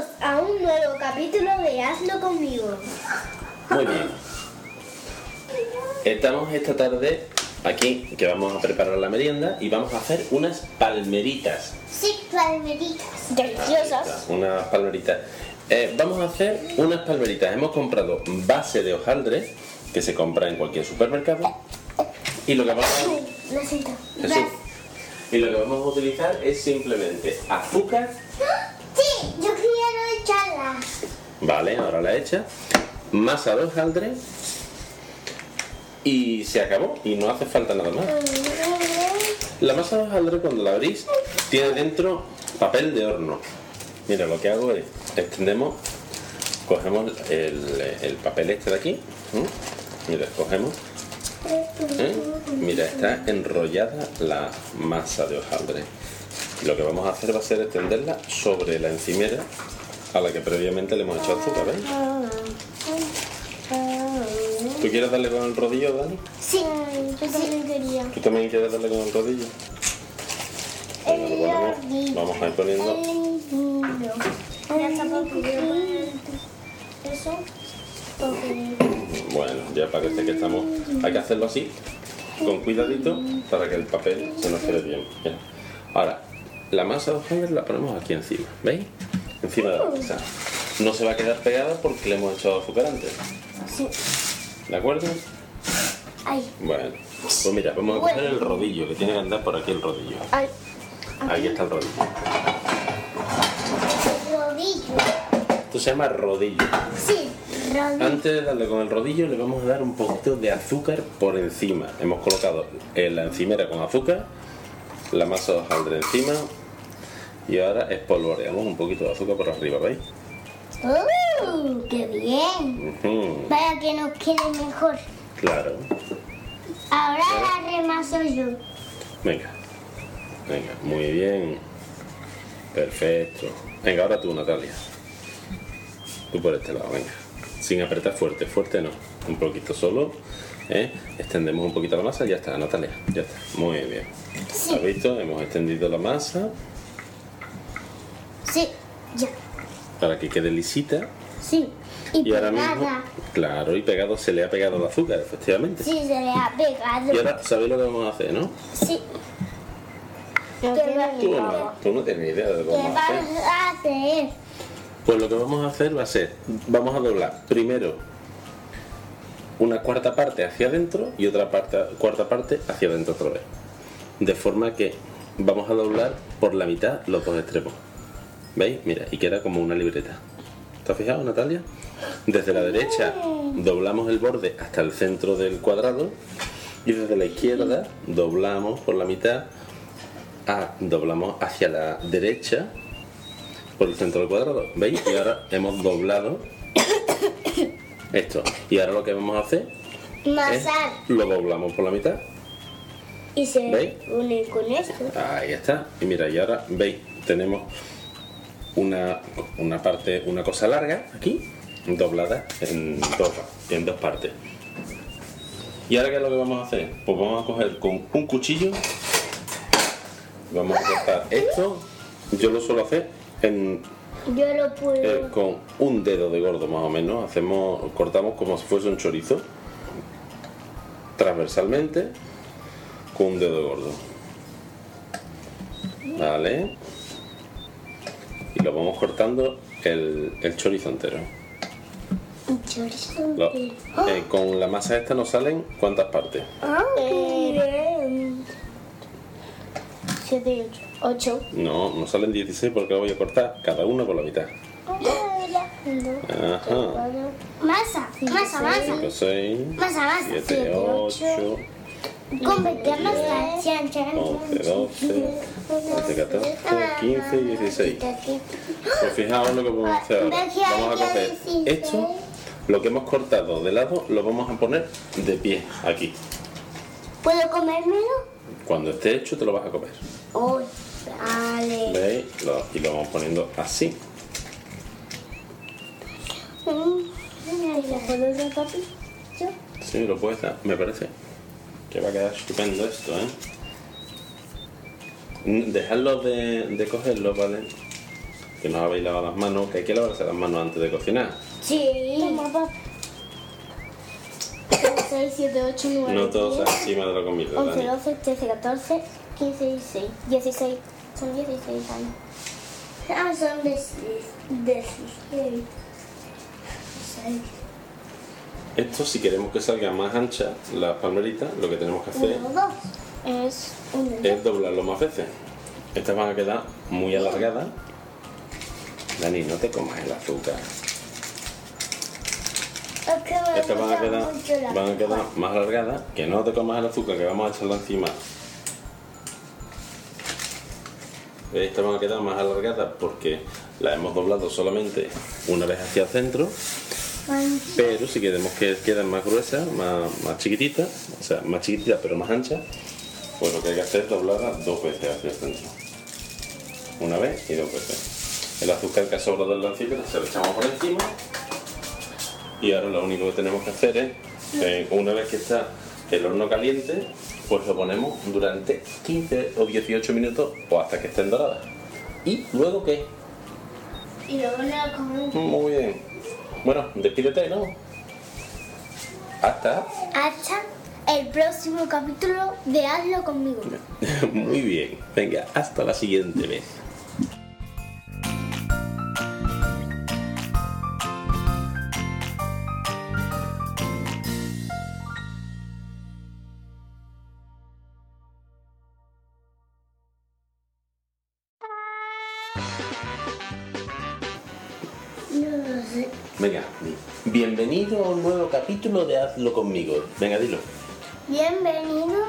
Bienvenidos a un nuevo capítulo de Hazlo conmigo. Muy bien. Estamos esta tarde aquí que vamos a preparar la merienda y vamos a hacer unas palmeritas. Sí, palmeritas. Deliciosas. Unas palmeritas. Eh, vamos a hacer unas palmeritas. Hemos comprado base de hojaldre que se compra en cualquier supermercado. Y lo que vamos a, Lo siento. Jesús. y lo que vamos a utilizar es simplemente azúcar. Sí, yo quiero echarla. Vale, ahora la hecha. Masa de hojaldre. Y se acabó. Y no hace falta nada más. La masa de hojaldre cuando la abrís tiene dentro papel de horno. Mira, lo que hago es extendemos, cogemos el, el papel este de aquí. Mira, cogemos. ¿eh? Mira, está enrollada la masa de hojaldre. Lo que vamos a hacer va a ser extenderla sobre la encimera a la que previamente le hemos echado azúcar, ¿ves? ¿Tú quieres darle con el rodillo, Dani? Sí, yo también quería. ¿Tú también quieres darle con el rodillo? Venga, lo ponemos. Vamos a ir poniendo. Eso. Bueno, ya parece que estamos. Hay que hacerlo así, con cuidadito, para que el papel se nos quede bien. Ahora, la masa de hojaldre la ponemos aquí encima, ¿veis? Encima de la mesa. No se va a quedar pegada porque le hemos echado azúcar antes. Sí. ¿De acuerdo? Ay, Bueno, pues mira, vamos a coger el rodillo, que tiene que andar por aquí el rodillo. ay. Ahí está el rodillo. Rodillo. Esto se llama rodillo. Sí, rodillo. Antes de darle con el rodillo le vamos a dar un poquito de azúcar por encima. Hemos colocado en la encimera con azúcar, la masa de hojaldre encima y ahora espolvoreamos un poquito de azúcar por arriba, ¿veis? ¡Uh! ¡Qué bien! Para que nos quede mejor. Claro. Ahora la remaso yo. Venga. Venga, muy bien. Perfecto. Venga, ahora tú, Natalia. Tú por este lado, venga. Sin apretar fuerte, fuerte no. Un poquito solo. ¿eh? Extendemos un poquito la masa y ya está, Natalia. Ya está. Muy bien. Sí. ¿Has visto? Hemos extendido la masa Sí, ya. para que quede lisita. Sí. Y, Y ahora mismo, claro, y pegado se le ha pegado el azúcar, efectivamente. Sí, se le ha pegado. Y ahora sabéis lo que vamos a hacer, ¿no? Sí. ¿Qué, Tú no, tú no tienes ni idea de lo que ¿Qué vamos a hacer. vas a hacer? Pues lo que vamos a hacer va a ser, vamos a doblar primero una cuarta parte hacia adentro y otra parte, cuarta parte hacia adentro otra vez. De forma que vamos a doblar por la mitad los dos extremos. ¿Veis? Mira, y queda como una libreta. ¿Te has fijado, Natalia? Desde la derecha doblamos el borde hasta el centro del cuadrado y desde la izquierda doblamos por la mitad, doblamos hacia la derecha por el centro del cuadrado. ¿Veis? Y ahora hemos doblado esto. Y ahora lo que vamos a hacer es lo doblamos por la mitad. Y se ¿Veis? une con esto. Ahí está. Y mira, y ahora veis, tenemos una, una parte, una cosa larga aquí, doblada en dos, en dos partes. ¿Y ahora qué es lo que vamos a hacer? Pues vamos a coger con un cuchillo, vamos a cortar esto. Yo lo suelo hacer en Yo lo puedo. Eh, con un dedo de gordo más o menos hacemos cortamos como si fuese un chorizo transversalmente con un dedo de gordo vale y lo vamos cortando el, el chorizo entero Un chorizo Lo- entero. eh, con la masa esta nos salen cuántas partes Ah, qué bien. Siete y ocho. Ocho. no nos salen 16 porque lo voy a cortar cada uno por la mitad ajá Masa, masa, masa. 5 6 Masa, masa. 7 8 Convertirnos a chan, chan, 11, 12, 13, 14, 15 y 16. Pues fijaos lo que podemos hacer ahora. Vamos a coger esto, lo que hemos cortado de lado, lo vamos a poner de pie aquí. ¿Puedo comérmelo? Cuando esté hecho te lo vas a comer. Uy, vale. ¿Veis? Lo- y lo vamos poniendo así. ¿Lo puedo dar, papi? ¿Yo? Sí, lo puedes dar, me parece. Que va a quedar estupendo esto, ¿eh? Dejadlo de, de cogerlo, ¿vale? que nos habéis lavado las manos, que hay que lavarse las manos antes de cocinar. Sí. 6, 7, 8, 9, No todos 10, encima de la comida, 11, Dani. 12, 13, 14, 15, 16. 16. Son 16 años. Ah, son de 16. Esto, si queremos que salga más ancha la palmerita, lo que tenemos que hacer Uno, dos. Es dos. es doblarlo más veces. Estas van a quedar muy alargadas. Dani, no te comas el azúcar. Es que me Estas van a gusta quedar, mucho van a quedar más alargadas. Que no te comas el azúcar, que vamos a echarlo encima. Estas van a quedar más alargadas porque las hemos doblado solamente una vez hacia el centro. Pero si queremos que queden más gruesas, más, más chiquititas, o sea, más chiquititas pero más anchas, pues lo que hay que hacer es doblarlas dos veces hacia el centro. Una vez y dos veces. El azúcar que ha sobrado del lancito se lo echamos por encima. Y ahora lo único que tenemos que hacer es, eh, una vez que está el horno caliente, pues lo ponemos durante 15 o 18 minutos o hasta que estén doradas. ¿Y luego qué? Y luego le comemos. Muy bien. Bueno, despídete, ¿no? Hasta. Hasta el próximo capítulo de Hazlo conmigo. Muy bien. Venga, hasta la siguiente vez. No lo sé. Venga, bienvenido a un nuevo capítulo de Hazlo conmigo. Venga, dilo. Bienvenido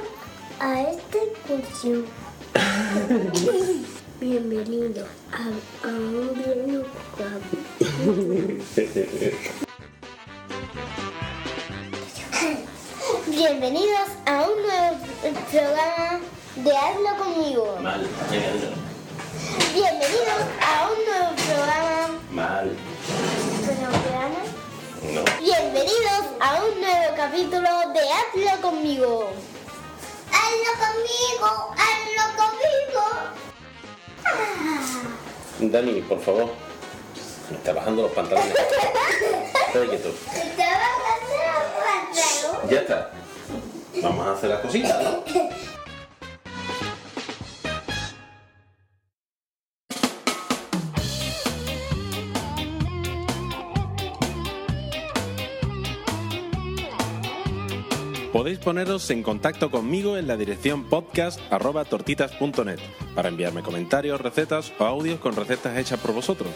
a este curso. Bienvenido a, a un nuevo capítulo. Bienvenidos a un nuevo programa de Hazlo conmigo. Mal. Bienvenidos a un nuevo programa. Mal. ¿Programa? No. Bienvenidos a un nuevo capítulo de Hazlo conmigo. Hazlo conmigo, hazlo conmigo. Dani, por favor. Me está bajando los pantalones. Espera quieto. Ya está. Vamos a hacer las cositas, ¿no? Podéis poneros en contacto conmigo en la dirección podcast.tortitas.net para enviarme comentarios, recetas o audios con recetas hechas por vosotros.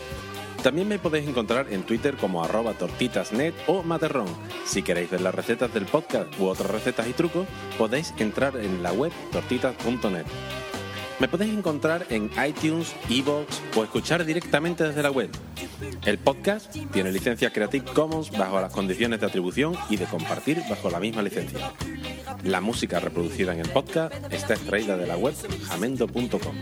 También me podéis encontrar en Twitter como arroba tortitasnet o materrón. Si queréis ver las recetas del podcast u otras recetas y trucos, podéis entrar en la web tortitas.net. Me podéis encontrar en iTunes, Evox o escuchar directamente desde la web. El podcast tiene licencia Creative Commons bajo las condiciones de atribución y de compartir bajo la misma licencia. La música reproducida en el podcast está extraída de la web jamendo.com.